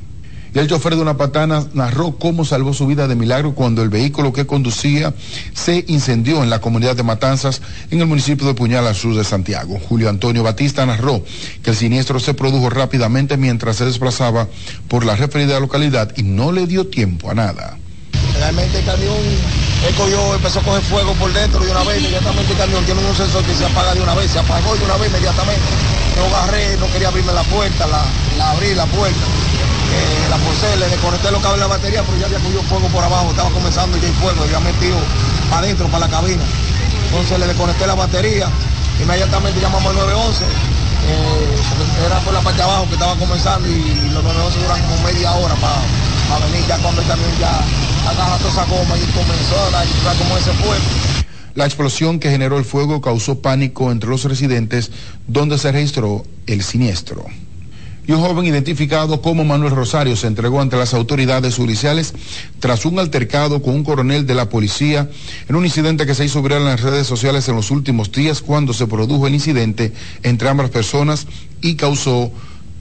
Y el chofer de una patana narró cómo salvó su vida de milagro cuando el vehículo que conducía se incendió en la comunidad de Matanzas en el municipio de Puñal al sur de Santiago. Julio Antonio Batista narró que el siniestro se produjo rápidamente mientras se desplazaba por la referida localidad y no le dio tiempo a nada. Realmente el camión él cogió, empezó a coger fuego por dentro de una vez, inmediatamente el camión tiene un sensor que se apaga de una vez, se apagó de una vez inmediatamente. Yo agarré, no quería abrirme la puerta, la, abrí la puerta, eh, la pulsé, le desconecté los cables de la batería, pero ya había cogido fuego por abajo, estaba comenzando ya el fuego, había metido adentro, para la cabina. Entonces le desconecté la batería, inmediatamente llamamos al 911, eh, era por la parte de abajo que estaba comenzando y los 911 duran como media hora para, ya agarra toda esa goma y comenzó a como ese. La explosión que generó el fuego causó pánico entre los residentes donde se registró el siniestro. Y un joven identificado como Manuel Rosario se entregó ante las autoridades judiciales tras un altercado con un coronel de la policía en un incidente que se hizo viral en las redes sociales en los últimos días cuando se produjo el incidente entre ambas personas y causó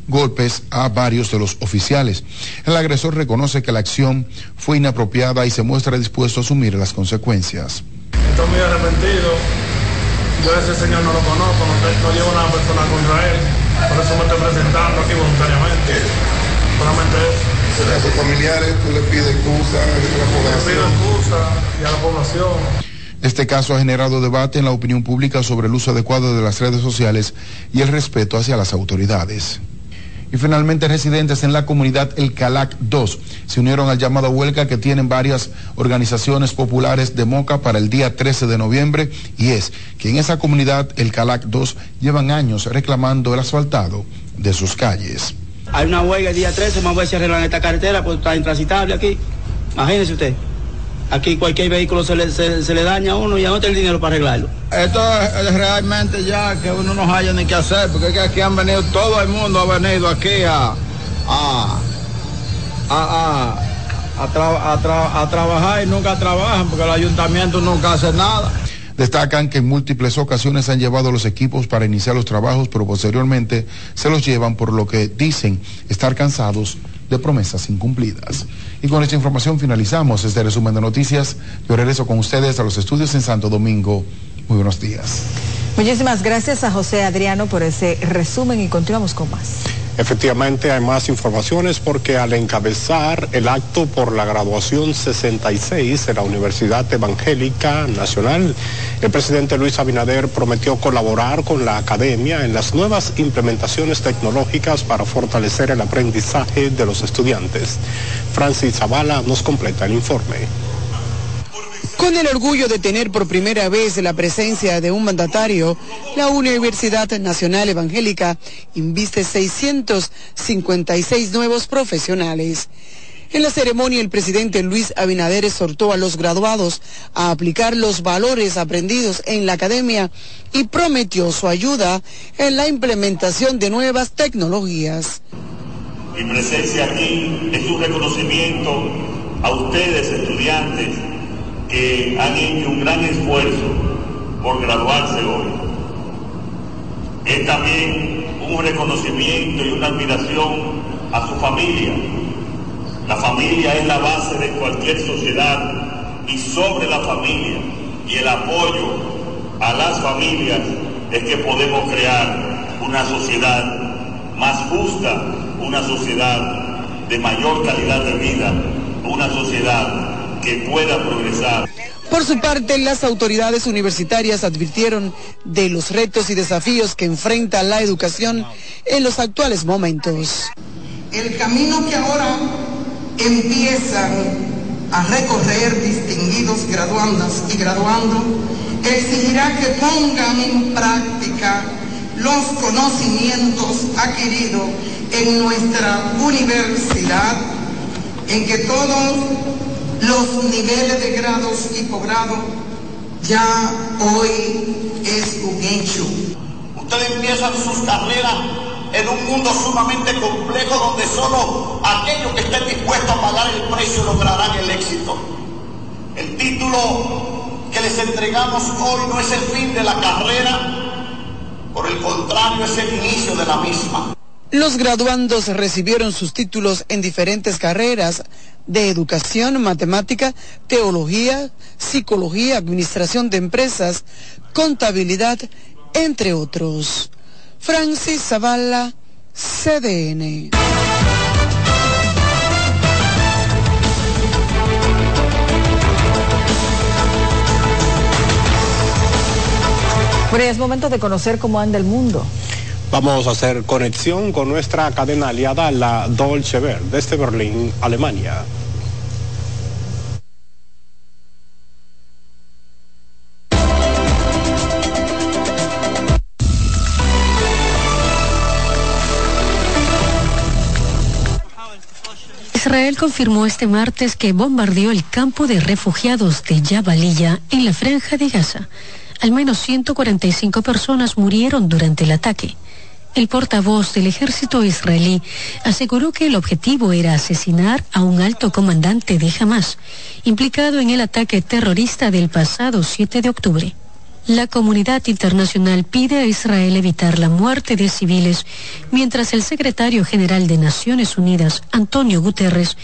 golpes a varios de los oficiales. El agresor reconoce que la acción fue inapropiada y se muestra dispuesto a asumir las consecuencias. Estoy muy arrepentido. Yo a ese señor no lo conozco, no, no llevo nada personal contra él. Por eso me estoy presentando aquí voluntariamente. Solamente eso. A sus familiares tú le pides excusa a la población. Le pido excusa y a la población. Este caso ha generado debate en la opinión pública sobre el uso adecuado de las redes sociales y el respeto hacia las autoridades. Y finalmente residentes en la comunidad El Calac 2 se unieron al llamado huelga que tienen varias organizaciones populares de Moca para el día 13 de noviembre y es que en esa comunidad El Calac 2 llevan años reclamando el asfaltado de sus calles. Hay una huelga el día 13, vamos a ver si arreglan esta carretera, pues está intransitable aquí. Imagínese usted. Aquí cualquier vehículo se le, se, se le daña a uno y a no tiene el dinero para arreglarlo. Esto es realmente ya que uno no haya ni qué hacer, porque es que aquí han venido, todo el mundo ha venido aquí a, a, a, a, a, tra- a tra- a trabajar y nunca trabajan, porque el ayuntamiento nunca hace nada. Destacan que en múltiples ocasiones han llevado los equipos para iniciar los trabajos, pero posteriormente se los llevan por lo que dicen estar cansados de promesas incumplidas. Y con esta información finalizamos este resumen de noticias. Yo regreso con ustedes a los estudios en Santo Domingo. Muy buenos días. Muchísimas gracias a José Adriano por ese resumen y continuamos con más. Efectivamente, hay más informaciones porque al encabezar el acto por la graduación 66 de la Universidad Evangélica Nacional, el presidente Luis Abinader prometió colaborar con la academia en las nuevas implementaciones tecnológicas para fortalecer el aprendizaje de los estudiantes. Francis Zavala nos completa el informe. Con el orgullo de tener por primera vez la presencia de un mandatario, la Universidad Nacional Evangélica inviste 656 nuevos profesionales. En la ceremonia, el presidente Luis Abinader exhortó a los graduados a aplicar los valores aprendidos en la academia y prometió su ayuda en la implementación de nuevas tecnologías. Mi presencia aquí es un reconocimiento a ustedes, estudiantes, que han hecho un gran esfuerzo por graduarse hoy. Es también un reconocimiento y una admiración a su familia, La familia es la base de cualquier sociedad y sobre la familia y el apoyo a las familias es que podemos crear una sociedad más justa, una sociedad de mayor calidad de vida, una sociedad que pueda progresar. Por su parte, las autoridades universitarias advirtieron de los retos y desafíos que enfrenta la educación en los actuales momentos. El camino que ahora empiezan a recorrer distinguidos graduandas y graduandos exigirá que pongan en práctica los conocimientos adquiridos en nuestra universidad, en que todos los niveles de grados y posgrados ya hoy es un hecho. Ustedes empiezan sus carreras en un mundo sumamente complejo donde solo aquellos que estén dispuestos a pagar el precio lograrán el éxito. El título que les entregamos hoy no es el fin de la carrera, por el contrario es el inicio de la misma. Los graduandos recibieron sus títulos en diferentes carreras de educación, matemática, teología, psicología, administración de empresas, contabilidad, entre otros. Francis Zavala, CDN. Bueno, es momento de conocer cómo anda el mundo. Vamos a hacer conexión con nuestra cadena aliada, la Dolce Welle, desde Berlín, Alemania. Israel confirmó este martes que bombardeó el campo de refugiados de Jabalilla en la franja de Gaza. Al menos 145 personas murieron durante el ataque. El portavoz del ejército israelí aseguró que el objetivo era asesinar a un alto comandante de Hamas, implicado en el ataque terrorista del pasado 7 de octubre. La comunidad internacional pide a Israel evitar la muerte de civiles, mientras el secretario general de Naciones Unidas, Antonio Guterres,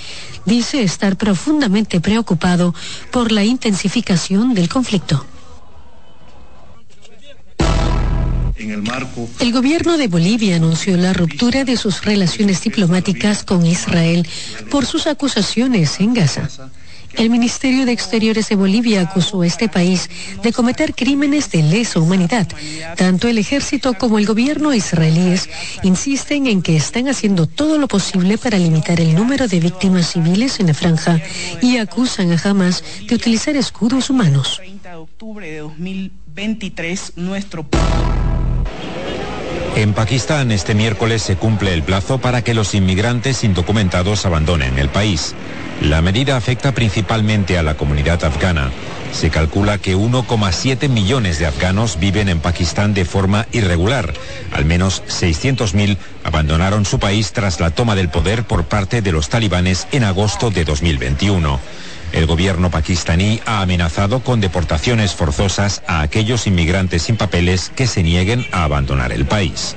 dice estar profundamente preocupado por la intensificación del conflicto. En el, marco... el gobierno de Bolivia anunció la ruptura de sus relaciones diplomáticas con Israel por sus acusaciones en Gaza. El Ministerio de Exteriores de Bolivia acusó a este país de cometer crímenes de lesa humanidad. Tanto el ejército como el gobierno israelíes insisten en que están haciendo todo lo posible para limitar el número de víctimas civiles en la franja y acusan a Hamas de utilizar escudos humanos. 30 de octubre de 2023, nuestro en Pakistán este miércoles se cumple el plazo para que los inmigrantes indocumentados abandonen el país. La medida afecta principalmente a la comunidad afgana. Se calcula que 1,7 millones de afganos viven en Pakistán de forma irregular. Al menos 600.000 abandonaron su país tras la toma del poder por parte de los talibanes en agosto de 2021. El gobierno pakistaní ha amenazado con deportaciones forzosas a aquellos inmigrantes sin papeles que se nieguen a abandonar el país.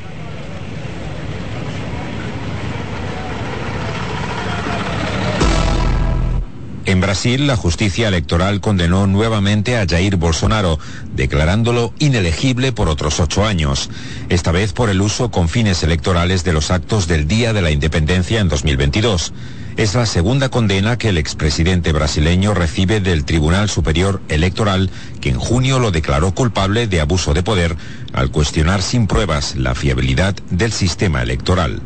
En Brasil, la justicia electoral condenó nuevamente a Jair Bolsonaro, declarándolo inelegible por otros ocho años, esta vez por el uso con fines electorales de los actos del Día de la Independencia en 2022. Es la segunda condena que el expresidente brasileño recibe del Tribunal Superior Electoral, que en junio lo declaró culpable de abuso de poder al cuestionar sin pruebas la fiabilidad del sistema electoral.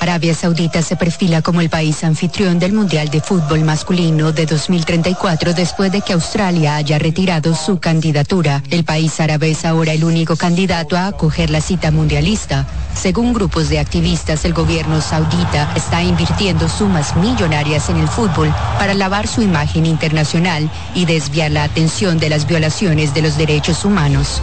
Arabia Saudita se perfila como el país anfitrión del Mundial de Fútbol Masculino de 2034 después de que Australia haya retirado su candidatura. El país árabe es ahora el único candidato a acoger la cita mundialista. Según grupos de activistas, el gobierno saudita está invirtiendo sumas millonarias en el fútbol para lavar su imagen internacional y desviar la atención de las violaciones de los derechos humanos.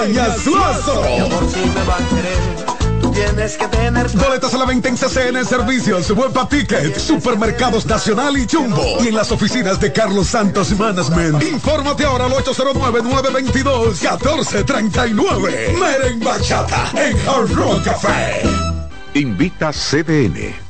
Ruego. Peña Suazo. Mi amor, si me va a querer. Tú tienes que tener. Boletas a la venta en CCN Servicios, Webpa Ticket, Supermercados Nacional y Jumbo. Y en las oficinas de Carlos Santos Management. Infórmate ahora al 809-922-1439. Meren Bachata en Hard Rock Café. Invita CDN.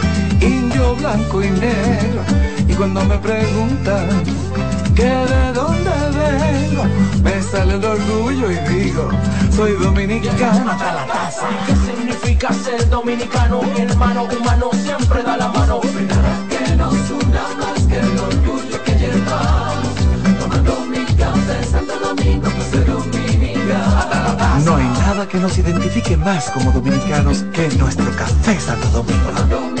indio, blanco y negro. Y cuando me preguntan que de dónde vengo, me sale el orgullo y digo, soy dominicano. Mata la taza. ¿Qué significa ser dominicano? Mi hermano humano siempre da la mano. Nada que nos una más que el orgullo que llevamos. Tomando mi café Santo Domingo, pues soy dominicano. No hay nada que nos identifique más como dominicanos que nuestro café Santo Domingo.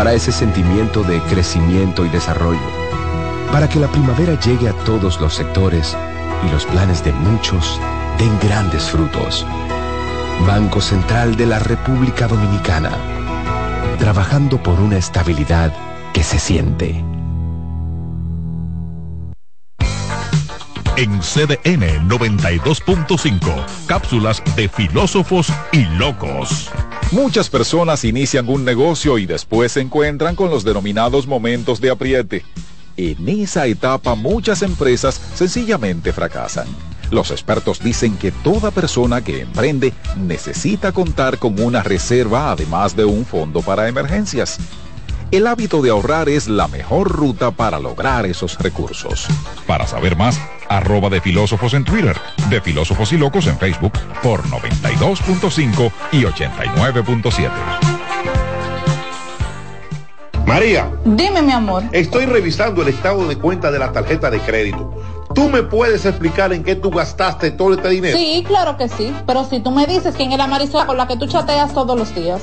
Para ese sentimiento de crecimiento y desarrollo. Para que la primavera llegue a todos los sectores y los planes de muchos den grandes frutos. Banco Central de la República Dominicana, trabajando por una estabilidad que se siente. En CDN 92.5, cápsulas de filósofos y locos. Muchas personas inician un negocio y después se encuentran con los denominados momentos de apriete. En esa etapa muchas empresas sencillamente fracasan. Los expertos dicen que toda persona que emprende necesita contar con una reserva además de un fondo para emergencias. El hábito de ahorrar es la mejor ruta para lograr esos recursos. Para saber más, arroba de filósofos en Twitter, de filósofos y locos en Facebook por 92.5 y 89.7. María. Dime, mi amor. Estoy revisando el estado de cuenta de la tarjeta de crédito. ¿Tú me puedes explicar en qué tú gastaste todo este dinero? Sí, claro que sí. Pero si tú me dices quién es la Marisol con la que tú chateas todos los días.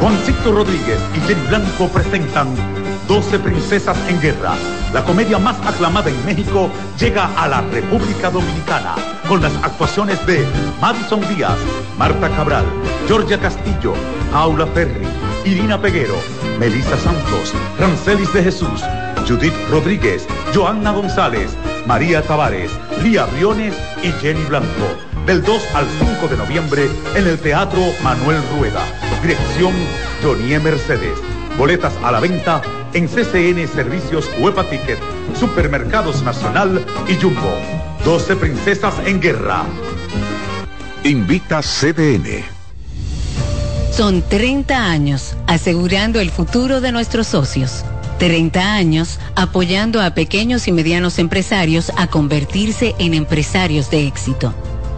Juancito Rodríguez y Jenny Blanco presentan 12 Princesas en Guerra. La comedia más aclamada en México llega a la República Dominicana con las actuaciones de Madison Díaz, Marta Cabral, Georgia Castillo, Paula Ferri, Irina Peguero, Melissa Santos, Rancelis de Jesús, Judith Rodríguez, Joanna González, María Tavares, Lía Briones y Jenny Blanco. Del 2 al 5 de noviembre en el Teatro Manuel Rueda. Dirección Jonie Mercedes. Boletas a la venta en CCN Servicios Huepa Ticket, Supermercados Nacional y Jumbo. 12 Princesas en Guerra. Invita CDN. Son 30 años asegurando el futuro de nuestros socios. 30 años apoyando a pequeños y medianos empresarios a convertirse en empresarios de éxito.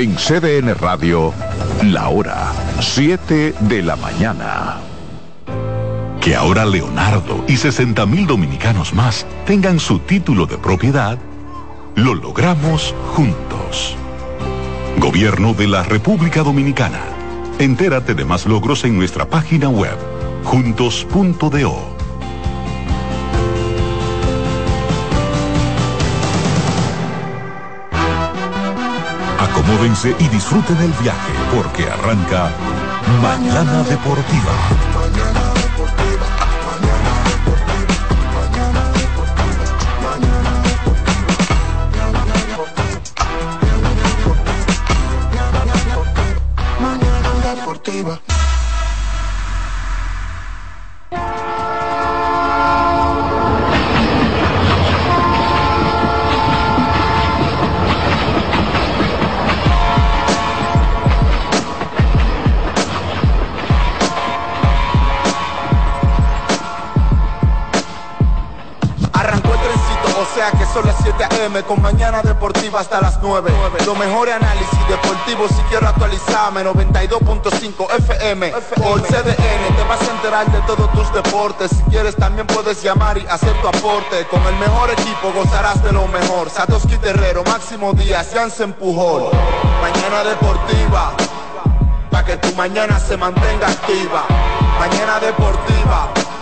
En CDN Radio, la hora 7 de la mañana. Que ahora Leonardo y 60 mil dominicanos más tengan su título de propiedad, lo logramos juntos. Gobierno de la República Dominicana. Entérate de más logros en nuestra página web, juntos.do. Acomódense y disfruten el viaje porque arranca Mañana Deportiva. Hasta las 9. Lo mejor de análisis deportivo si quiero actualizarme. 92.5 FM por CDN. Te vas a enterar de todos tus deportes. Si quieres también puedes llamar y hacer tu aporte. Con el mejor equipo gozarás de lo mejor. Satoshi Terrero, Máximo Díaz, Jansen Pujol. Mañana deportiva. Para que tu mañana se mantenga activa. Mañana deportiva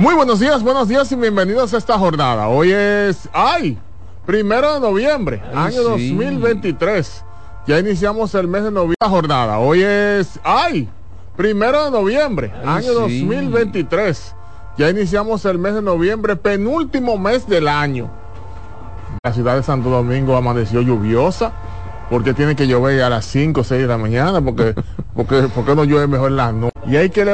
Muy buenos días, buenos días y bienvenidos a esta jornada. Hoy es, ay, primero de noviembre, año 2023. Ya iniciamos el mes de noviembre. Jornada. Hoy es, ay, primero de noviembre, año 2023. Ya iniciamos el mes de noviembre, penúltimo mes del año. La ciudad de Santo Domingo amaneció lluviosa porque tiene que llover a las 5 o 6 de la mañana porque porque porque no llueve mejor en las noches y hay que